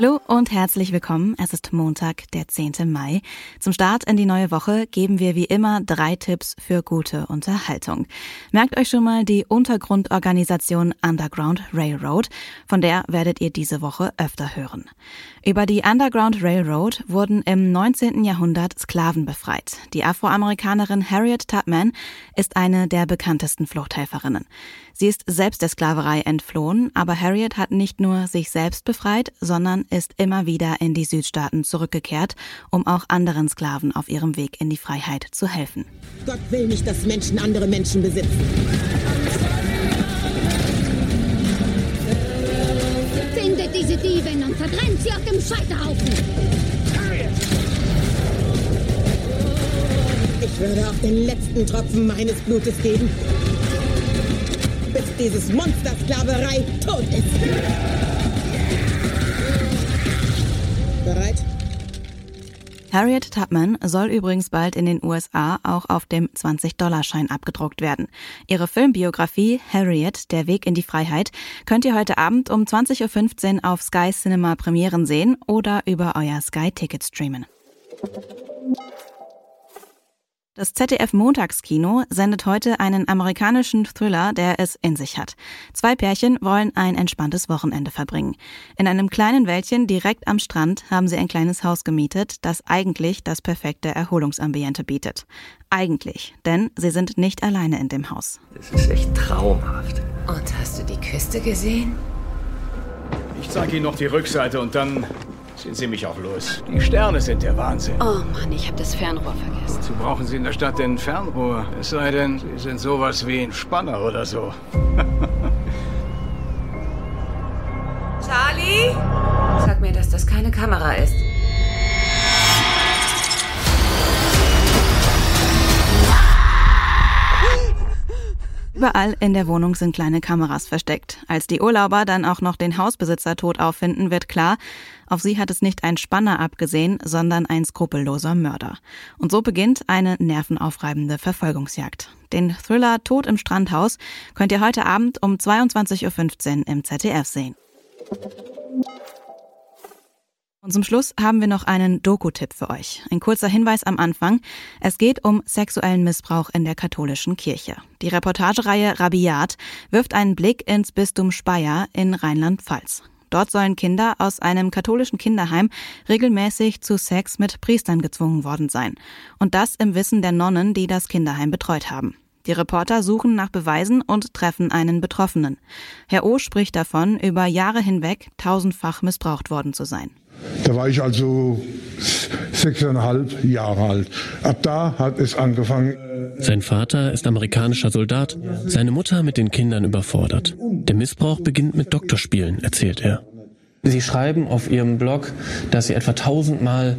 Hallo und herzlich willkommen. Es ist Montag, der 10. Mai. Zum Start in die neue Woche geben wir wie immer drei Tipps für gute Unterhaltung. Merkt euch schon mal die Untergrundorganisation Underground Railroad, von der werdet ihr diese Woche öfter hören. Über die Underground Railroad wurden im 19. Jahrhundert Sklaven befreit. Die Afroamerikanerin Harriet Tubman ist eine der bekanntesten Fluchthelferinnen. Sie ist selbst der Sklaverei entflohen, aber Harriet hat nicht nur sich selbst befreit, sondern ist immer wieder in die Südstaaten zurückgekehrt, um auch anderen Sklaven auf ihrem Weg in die Freiheit zu helfen. Gott will nicht, dass Menschen andere Menschen besitzen. Findet diese Diebin und verbrennt sie auf dem Scheiterhaufen. Ich würde auch den letzten Tropfen meines Blutes geben, bis dieses Monster Sklaverei tot ist. Harriet Tubman soll übrigens bald in den USA auch auf dem 20-Dollar-Schein abgedruckt werden. Ihre Filmbiografie Harriet, der Weg in die Freiheit, könnt ihr heute Abend um 20.15 Uhr auf Sky Cinema Premieren sehen oder über euer Sky Ticket streamen. Das ZDF Montagskino sendet heute einen amerikanischen Thriller, der es in sich hat. Zwei Pärchen wollen ein entspanntes Wochenende verbringen. In einem kleinen Wäldchen direkt am Strand haben sie ein kleines Haus gemietet, das eigentlich das perfekte Erholungsambiente bietet. Eigentlich, denn sie sind nicht alleine in dem Haus. Das ist echt traumhaft. Und hast du die Küste gesehen? Ich zeige Ihnen noch die Rückseite und dann sind Sie mich auch los. Die Sterne sind der Wahnsinn. Oh Mann, ich habe das Fernrohr vergessen. Wozu brauchen Sie in der Stadt denn ein Fernrohr? Es sei denn, Sie sind sowas wie ein Spanner oder so. Charlie? Sag mir, dass das keine Kamera ist. Überall in der Wohnung sind kleine Kameras versteckt. Als die Urlauber dann auch noch den Hausbesitzer tot auffinden, wird klar, auf sie hat es nicht ein Spanner abgesehen, sondern ein skrupelloser Mörder. Und so beginnt eine nervenaufreibende Verfolgungsjagd. Den Thriller Tod im Strandhaus könnt ihr heute Abend um 22.15 Uhr im ZDF sehen. Und zum Schluss haben wir noch einen Doku-Tipp für euch. Ein kurzer Hinweis am Anfang. Es geht um sexuellen Missbrauch in der katholischen Kirche. Die Reportagereihe Rabiat wirft einen Blick ins Bistum Speyer in Rheinland-Pfalz. Dort sollen Kinder aus einem katholischen Kinderheim regelmäßig zu Sex mit Priestern gezwungen worden sein. Und das im Wissen der Nonnen, die das Kinderheim betreut haben. Die Reporter suchen nach Beweisen und treffen einen Betroffenen. Herr O spricht davon, über Jahre hinweg tausendfach missbraucht worden zu sein. Da war ich also sechseinhalb Jahre alt. Ab da hat es angefangen. Sein Vater ist amerikanischer Soldat, seine Mutter mit den Kindern überfordert. Der Missbrauch beginnt mit Doktorspielen, erzählt er. Sie schreiben auf Ihrem Blog, dass Sie etwa tausendmal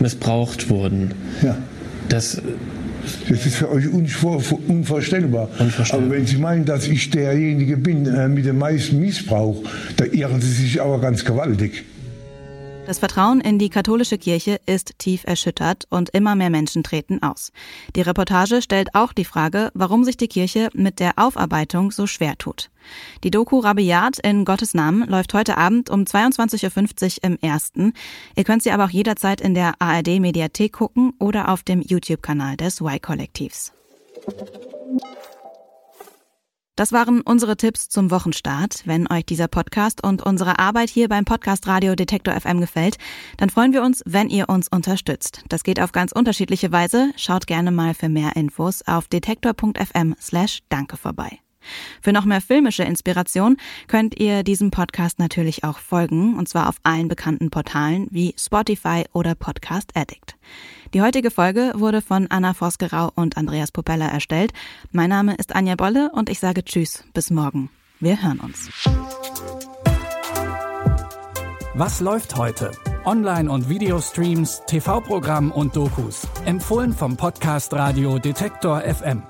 missbraucht wurden. Ja. Das Das ist für euch unvor, unvorstellbar. Unvorstellbar. Aber wenn Sie meinen, dass ich derjenige bin äh, mit dem meisten Missbrauch, da irren Sie sich aber ganz gewaltig. Das Vertrauen in die katholische Kirche ist tief erschüttert und immer mehr Menschen treten aus. Die Reportage stellt auch die Frage, warum sich die Kirche mit der Aufarbeitung so schwer tut. Die Doku Rabiat in Gottes Namen läuft heute Abend um 22.50 Uhr im Ersten. Ihr könnt sie aber auch jederzeit in der ARD Mediathek gucken oder auf dem YouTube-Kanal des Y-Kollektivs. Das waren unsere Tipps zum Wochenstart. Wenn euch dieser Podcast und unsere Arbeit hier beim Podcast Radio Detektor FM gefällt, dann freuen wir uns, wenn ihr uns unterstützt. Das geht auf ganz unterschiedliche Weise. Schaut gerne mal für mehr Infos auf detektor.fm slash danke vorbei. Für noch mehr filmische Inspiration könnt ihr diesem Podcast natürlich auch folgen, und zwar auf allen bekannten Portalen wie Spotify oder Podcast Addict. Die heutige Folge wurde von Anna Vosgerau und Andreas Popella erstellt. Mein Name ist Anja Bolle und ich sage Tschüss, bis morgen. Wir hören uns. Was läuft heute? Online- und Videostreams, TV-Programm und Dokus. Empfohlen vom Podcast Radio Detektor FM.